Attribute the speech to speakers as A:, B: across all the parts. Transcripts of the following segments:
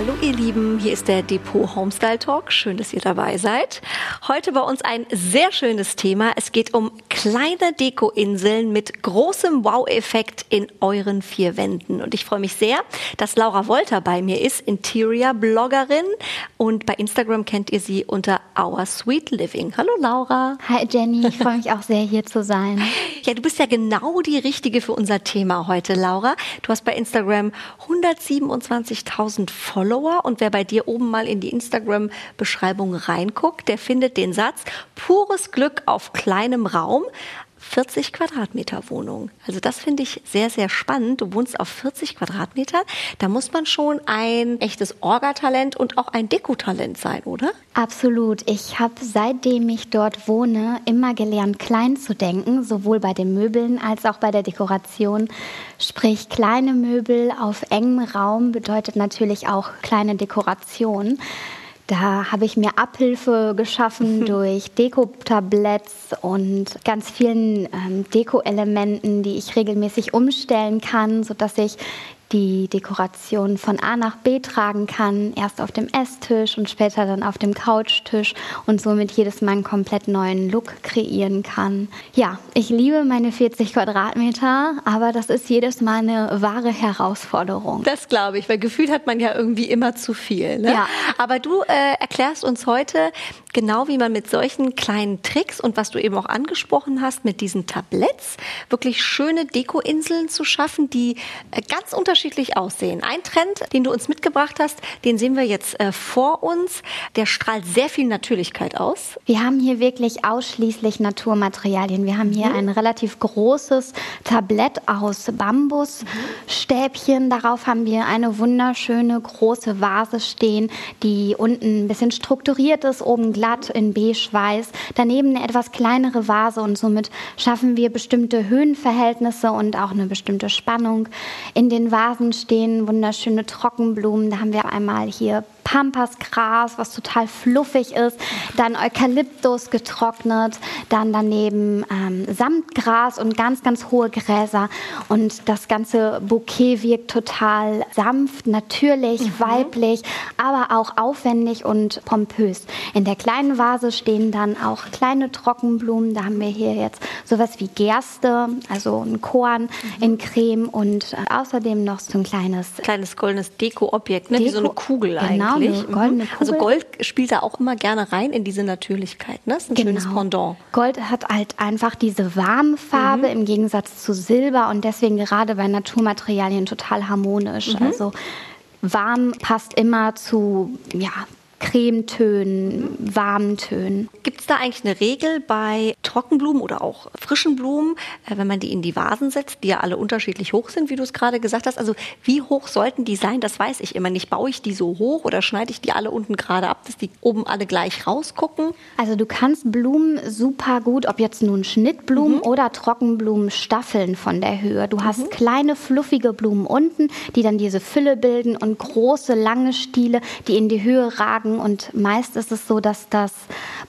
A: Hallo ihr Lieben, hier ist der Depot Homestyle Talk. Schön, dass ihr dabei seid. Heute bei uns ein sehr schönes Thema. Es geht um kleine Dekoinseln mit großem Wow-Effekt in euren vier Wänden. Und ich freue mich sehr, dass Laura Wolter bei mir ist, Interior-Bloggerin. Und bei Instagram kennt ihr sie unter Our Sweet Living. Hallo Laura.
B: Hi Jenny, ich freue mich auch sehr hier zu sein.
A: Ja, du bist ja genau die Richtige für unser Thema heute, Laura. Du hast bei Instagram 127.000 Follower. Follower und wer bei dir oben mal in die Instagram-Beschreibung reinguckt, der findet den Satz, pures Glück auf kleinem Raum. 40 Quadratmeter Wohnung. Also das finde ich sehr, sehr spannend. Du wohnst auf 40 Quadratmetern. Da muss man schon ein echtes Orgatalent und auch ein Dekotalent sein, oder?
B: Absolut. Ich habe seitdem ich dort wohne immer gelernt, klein zu denken, sowohl bei den Möbeln als auch bei der Dekoration. Sprich, kleine Möbel auf engem Raum bedeutet natürlich auch kleine Dekoration. Da habe ich mir Abhilfe geschaffen durch Deko-Tabletts und ganz vielen ähm, Deko-Elementen, die ich regelmäßig umstellen kann, sodass ich die Dekoration von A nach B tragen kann, erst auf dem Esstisch und später dann auf dem Couchtisch und somit jedes Mal einen komplett neuen Look kreieren kann. Ja, ich liebe meine 40 Quadratmeter, aber das ist jedes Mal eine wahre Herausforderung.
A: Das glaube ich, weil gefühlt hat man ja irgendwie immer zu viel. Ne?
B: Ja.
A: Aber du äh, erklärst uns heute genau, wie man mit solchen kleinen Tricks und was du eben auch angesprochen hast, mit diesen Tabletts wirklich schöne Dekoinseln zu schaffen, die äh, ganz unterschiedlich unterschiedlich aussehen. Ein Trend, den du uns mitgebracht hast, den sehen wir jetzt äh, vor uns. Der strahlt sehr viel Natürlichkeit aus.
B: Wir haben hier wirklich ausschließlich Naturmaterialien. Wir haben hier mhm. ein relativ großes Tablett aus Bambusstäbchen. Mhm. Darauf haben wir eine wunderschöne große Vase stehen, die unten ein bisschen strukturiert ist, oben glatt in beige-weiß. Daneben eine etwas kleinere Vase und somit schaffen wir bestimmte Höhenverhältnisse und auch eine bestimmte Spannung. In den Vasen Vasen stehen wunderschöne Trockenblumen. Da haben wir einmal hier Pampasgras, was total fluffig ist, dann Eukalyptus getrocknet, dann daneben ähm, Samtgras und ganz, ganz hohe Gräser. Und das ganze Bouquet wirkt total sanft, natürlich, mhm. weiblich, aber auch aufwendig und pompös. In der kleinen Vase stehen dann auch kleine Trockenblumen. Da haben wir hier jetzt sowas wie Gerste, also ein Korn mhm. in Creme und äh, außerdem noch so ein kleines
A: kleines goldenes Deko-Objekt, ne? Deko, wie so eine Kugel genau, eigentlich.
B: Eine goldene
A: mhm. Also Gold spielt da auch immer gerne rein in diese Natürlichkeit. Ne? Das ist ein genau. schönes Pendant.
B: Gold hat halt einfach diese warme Farbe mhm. im Gegensatz zu Silber und deswegen gerade bei Naturmaterialien total harmonisch. Mhm. Also warm passt immer zu ja, Cremetönen, warmen Tönen.
A: Gibt es da eigentlich eine Regel bei Trockenblumen oder auch frischen Blumen, äh, wenn man die in die Vasen setzt, die ja alle unterschiedlich hoch sind, wie du es gerade gesagt hast? Also wie hoch sollten die sein? Das weiß ich immer nicht. Baue ich die so hoch oder schneide ich die alle unten gerade ab, dass die oben alle gleich rausgucken?
B: Also du kannst Blumen super gut, ob jetzt nun Schnittblumen mhm. oder Trockenblumen staffeln von der Höhe. Du hast mhm. kleine fluffige Blumen unten, die dann diese Fülle bilden und große lange Stiele, die in die Höhe ragen tragen. Und meist ist es so, dass das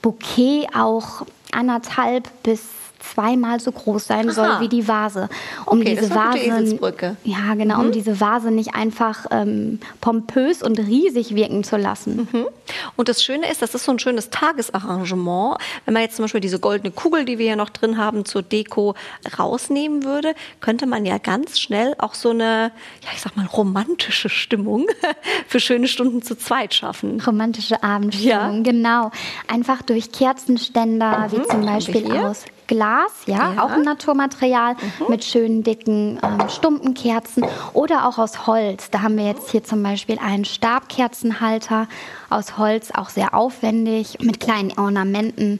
B: Bouquet auch anderthalb bis zweimal so groß sein Aha. soll wie die Vase.
A: Um okay, diese Vase,
B: ja genau, mhm. um diese Vase nicht einfach ähm, pompös und riesig wirken zu lassen.
A: Mhm. Und das Schöne ist, das ist so ein schönes Tagesarrangement. Wenn man jetzt zum Beispiel diese goldene Kugel, die wir ja noch drin haben, zur Deko rausnehmen würde, könnte man ja ganz schnell auch so eine, ja ich sag mal romantische Stimmung für schöne Stunden zu zweit schaffen.
B: Romantische Abendstimmung, ja. genau. Einfach durch Kerzenständer, mhm. wie zum Beispiel aus Glas, ja, ja. auch ein Naturmaterial mhm. mit schönen dicken ähm, Stumpenkerzen oder auch aus Holz. Da haben wir jetzt hier zum Beispiel einen Stabkerzenhalter aus Holz, auch sehr aufwendig mit kleinen Ornamenten.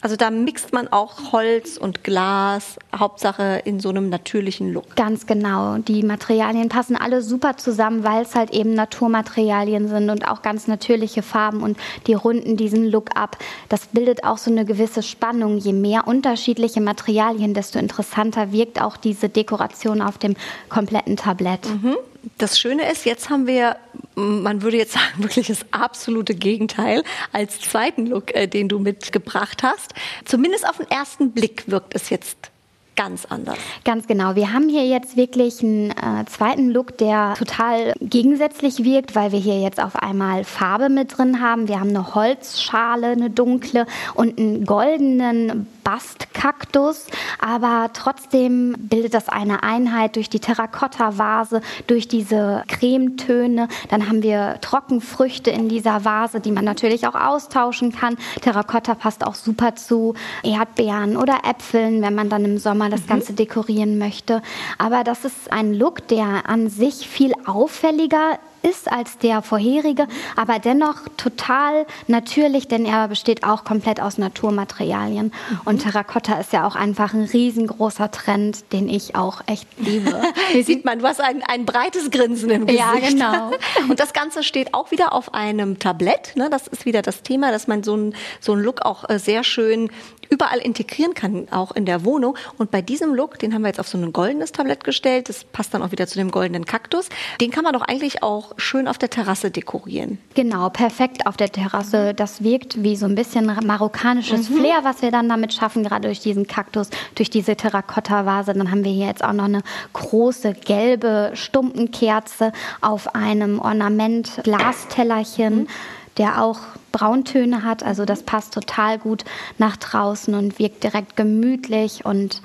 A: Also da mixt man auch Holz und Glas, Hauptsache in so einem natürlichen Look.
B: Ganz genau. Die Materialien passen alle super zusammen, weil es halt eben Naturmaterialien sind und auch ganz natürliche Farben und die runden diesen Look ab. Das bildet auch so eine gewisse Spannung. Je mehr unterschiedliche Materialien, desto interessanter wirkt auch diese Dekoration auf dem kompletten Tablett.
A: Mhm. Das Schöne ist, jetzt haben wir man würde jetzt sagen, wirklich das absolute Gegenteil als zweiten Look, äh, den du mitgebracht hast. Zumindest auf den ersten Blick wirkt es jetzt ganz anders.
B: Ganz genau. Wir haben hier jetzt wirklich einen äh, zweiten Look, der total gegensätzlich wirkt, weil wir hier jetzt auf einmal Farbe mit drin haben. Wir haben eine Holzschale, eine dunkle und einen goldenen Bastkaktus, aber trotzdem bildet das eine Einheit durch die Terrakotta-Vase, durch diese Cremetöne. Dann haben wir Trockenfrüchte in dieser Vase, die man natürlich auch austauschen kann. Terrakotta passt auch super zu Erdbeeren oder Äpfeln, wenn man dann im Sommer das mhm. Ganze dekorieren möchte. Aber das ist ein Look, der an sich viel auffälliger ist als der vorherige, aber dennoch total natürlich, denn er besteht auch komplett aus Naturmaterialien. Mhm. Und Terrakotta ist ja auch einfach ein riesengroßer Trend, den ich auch echt liebe.
A: Hier sieht man, du hast ein, ein breites Grinsen im Gesicht.
B: Ja, genau.
A: Und das Ganze steht auch wieder auf einem Tablett. Ne? Das ist wieder das Thema, dass man so einen so Look auch äh, sehr schön überall integrieren kann, auch in der Wohnung. Und bei diesem Look, den haben wir jetzt auf so ein goldenes Tablett gestellt, das passt dann auch wieder zu dem goldenen Kaktus, den kann man doch eigentlich auch schön auf der Terrasse dekorieren.
B: Genau, perfekt auf der Terrasse. Das wirkt wie so ein bisschen marokkanisches mhm. Flair, was wir dann damit schaffen, gerade durch diesen Kaktus, durch diese Terrakotta-Vase. Dann haben wir hier jetzt auch noch eine große gelbe Stumpenkerze auf einem Ornament-Glastellerchen. Mhm der auch Brauntöne hat. Also das passt total gut nach draußen und wirkt direkt gemütlich und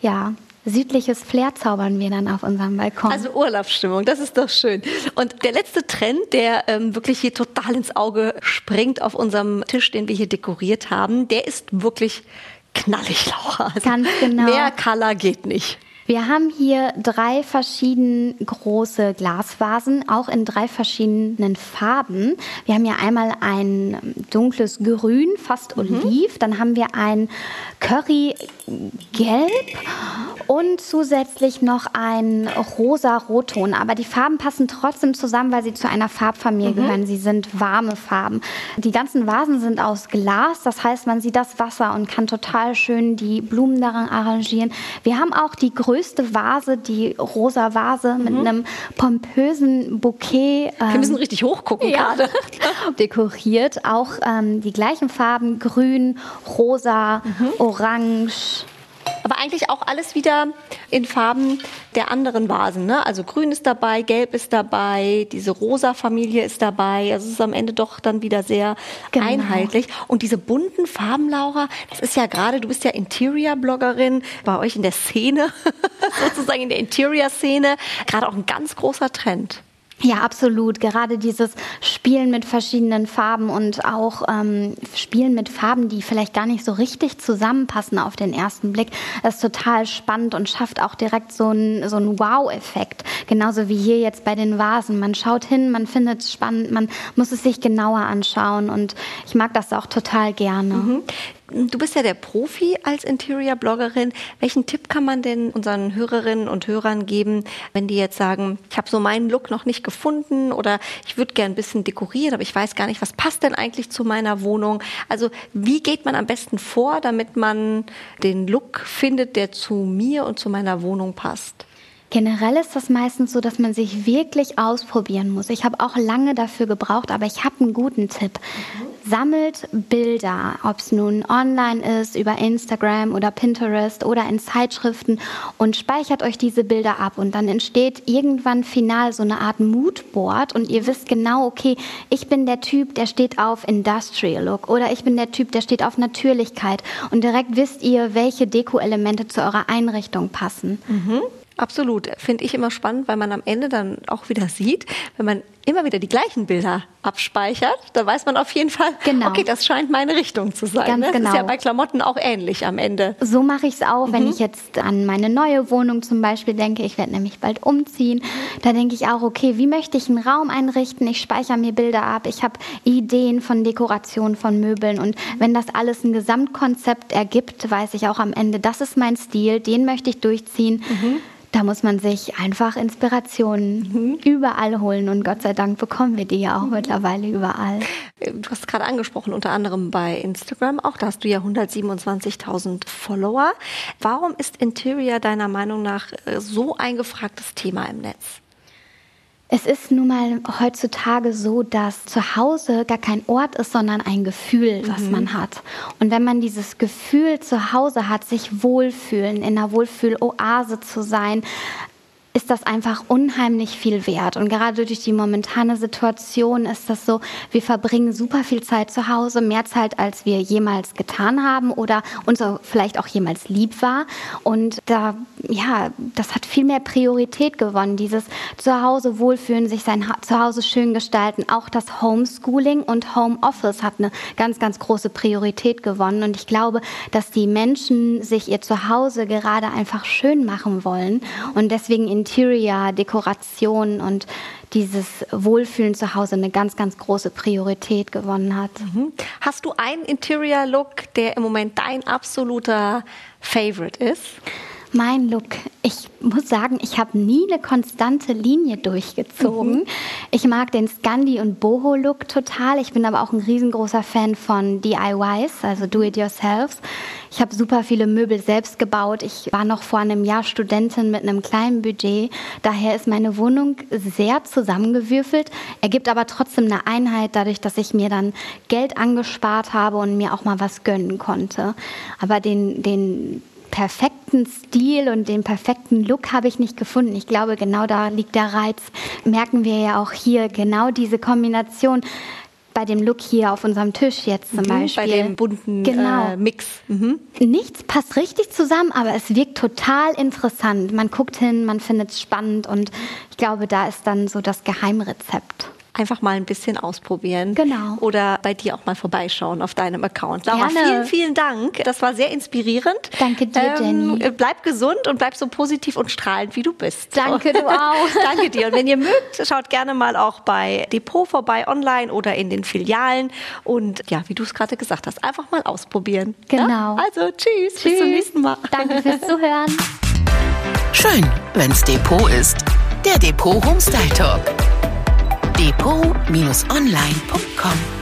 B: ja, südliches Flair zaubern wir dann auf unserem Balkon.
A: Also Urlaubsstimmung, das ist doch schön. Und der letzte Trend, der ähm, wirklich hier total ins Auge springt auf unserem Tisch, den wir hier dekoriert haben, der ist wirklich knallig, Laura.
B: Also Ganz genau.
A: Mehr Color geht nicht.
B: Wir haben hier drei verschiedene große Glasvasen, auch in drei verschiedenen Farben. Wir haben hier einmal ein dunkles Grün, fast mhm. Oliv. Dann haben wir ein Currygelb und zusätzlich noch ein rosa Rotton. Aber die Farben passen trotzdem zusammen, weil sie zu einer Farbfamilie mhm. gehören. Sie sind warme Farben. Die ganzen Vasen sind aus Glas, das heißt, man sieht das Wasser und kann total schön die Blumen daran arrangieren. Wir haben auch die Größe größte Vase, die rosa Vase mhm. mit einem pompösen Bouquet.
A: Ähm, Wir müssen richtig hochgucken ja, gerade.
B: dekoriert. Auch ähm, die gleichen Farben, grün, rosa, mhm. orange.
A: Aber eigentlich auch alles wieder in Farben der anderen Vasen. Ne? Also grün ist dabei, gelb ist dabei, diese rosa Familie ist dabei. Also es ist am Ende doch dann wieder sehr genau. einheitlich. Und diese bunten Farben, Laura, das ist ja gerade, du bist ja Interior-Bloggerin bei euch in der Szene, sozusagen in der Interior-Szene, gerade auch ein ganz großer Trend.
B: Ja, absolut. Gerade dieses Spielen mit verschiedenen Farben und auch ähm, Spielen mit Farben, die vielleicht gar nicht so richtig zusammenpassen auf den ersten Blick, ist total spannend und schafft auch direkt so einen so einen Wow-Effekt. Genauso wie hier jetzt bei den Vasen. Man schaut hin, man findet es spannend, man muss es sich genauer anschauen und ich mag das auch total gerne. Mhm.
A: Du bist ja der Profi als Interior-Bloggerin. Welchen Tipp kann man denn unseren Hörerinnen und Hörern geben, wenn die jetzt sagen, ich habe so meinen Look noch nicht gefunden oder ich würde gern ein bisschen dekorieren, aber ich weiß gar nicht, was passt denn eigentlich zu meiner Wohnung? Also wie geht man am besten vor, damit man den Look findet, der zu mir und zu meiner Wohnung passt?
B: Generell ist das meistens so, dass man sich wirklich ausprobieren muss. Ich habe auch lange dafür gebraucht, aber ich habe einen guten Tipp. Mhm. Sammelt Bilder, ob es nun online ist, über Instagram oder Pinterest oder in Zeitschriften und speichert euch diese Bilder ab und dann entsteht irgendwann final so eine Art Moodboard und ihr wisst genau, okay, ich bin der Typ, der steht auf Industrial Look oder ich bin der Typ, der steht auf Natürlichkeit und direkt wisst ihr, welche Deko-Elemente zu eurer Einrichtung passen.
A: Mhm. Absolut. Finde ich immer spannend, weil man am Ende dann auch wieder sieht, wenn man immer wieder die gleichen Bilder abspeichert, da weiß man auf jeden Fall, genau. okay, das scheint meine Richtung zu sein. Ganz ne? Das genau. ist ja bei Klamotten auch ähnlich am Ende.
B: So mache ich es auch, mhm. wenn ich jetzt an meine neue Wohnung zum Beispiel denke. Ich werde nämlich bald umziehen. Da denke ich auch, okay, wie möchte ich einen Raum einrichten? Ich speichere mir Bilder ab. Ich habe Ideen von Dekoration, von Möbeln. Und wenn das alles ein Gesamtkonzept ergibt, weiß ich auch am Ende, das ist mein Stil, den möchte ich durchziehen. Mhm da muss man sich einfach Inspirationen mhm. überall holen und Gott sei Dank bekommen wir die ja auch mhm. mittlerweile überall.
A: Du hast gerade angesprochen, unter anderem bei Instagram auch, da hast du ja 127.000 Follower. Warum ist Interior deiner Meinung nach äh, so ein gefragtes Thema im Netz?
B: Es ist nun mal heutzutage so, dass zu Hause gar kein Ort ist, sondern ein Gefühl, was mhm. man hat. Und wenn man dieses Gefühl zu Hause hat, sich wohlfühlen, in einer Wohlfühloase zu sein, ist das einfach unheimlich viel wert. Und gerade durch die momentane Situation ist das so, wir verbringen super viel Zeit zu Hause, mehr Zeit, als wir jemals getan haben oder uns vielleicht auch jemals lieb war. Und da, ja, das hat viel mehr Priorität gewonnen. Dieses Zuhause wohlfühlen, sich sein Zuhause schön gestalten. Auch das Homeschooling und Homeoffice hat eine ganz, ganz große Priorität gewonnen. Und ich glaube, dass die Menschen sich ihr Zuhause gerade einfach schön machen wollen und deswegen in Interior, Dekoration und dieses Wohlfühlen zu Hause eine ganz, ganz große Priorität gewonnen hat. Mhm.
A: Hast du einen Interior-Look, der im Moment dein absoluter Favorite ist?
B: Mein Look. Ich muss sagen, ich habe nie eine konstante Linie durchgezogen. Mhm. Ich mag den Scandi- und Boho-Look total. Ich bin aber auch ein riesengroßer Fan von DIYs, also Do-it-yourselves. Ich habe super viele Möbel selbst gebaut. Ich war noch vor einem Jahr Studentin mit einem kleinen Budget. Daher ist meine Wohnung sehr zusammengewürfelt, ergibt aber trotzdem eine Einheit dadurch, dass ich mir dann Geld angespart habe und mir auch mal was gönnen konnte. Aber den, den perfekten Stil und den perfekten Look habe ich nicht gefunden. Ich glaube, genau da liegt der Reiz. Merken wir ja auch hier genau diese Kombination bei dem Look hier auf unserem Tisch jetzt zum mhm, Beispiel.
A: Bei dem bunten genau. äh, Mix. Mhm.
B: Nichts passt richtig zusammen, aber es wirkt total interessant. Man guckt hin, man findet es spannend und ich glaube, da ist dann so das Geheimrezept
A: einfach mal ein bisschen ausprobieren.
B: Genau.
A: Oder bei dir auch mal vorbeischauen auf deinem Account. Laura, Gerne. vielen, vielen Dank. Das war sehr inspirierend.
B: Danke dir, ähm, Jenny.
A: Bleib gesund und bleib so positiv und strahlend, wie du bist.
B: Danke, du auch.
A: Danke dir. Und wenn ihr mögt, schaut gerne mal auch bei Depot vorbei, online oder in den Filialen. Und ja, wie du es gerade gesagt hast, einfach mal ausprobieren.
B: Genau.
A: Ja? Also, tschüss, tschüss. Bis zum nächsten Mal.
B: Danke fürs Zuhören.
C: Schön, wenn's Depot ist. Der Depot Homestyle Talk depot-online.com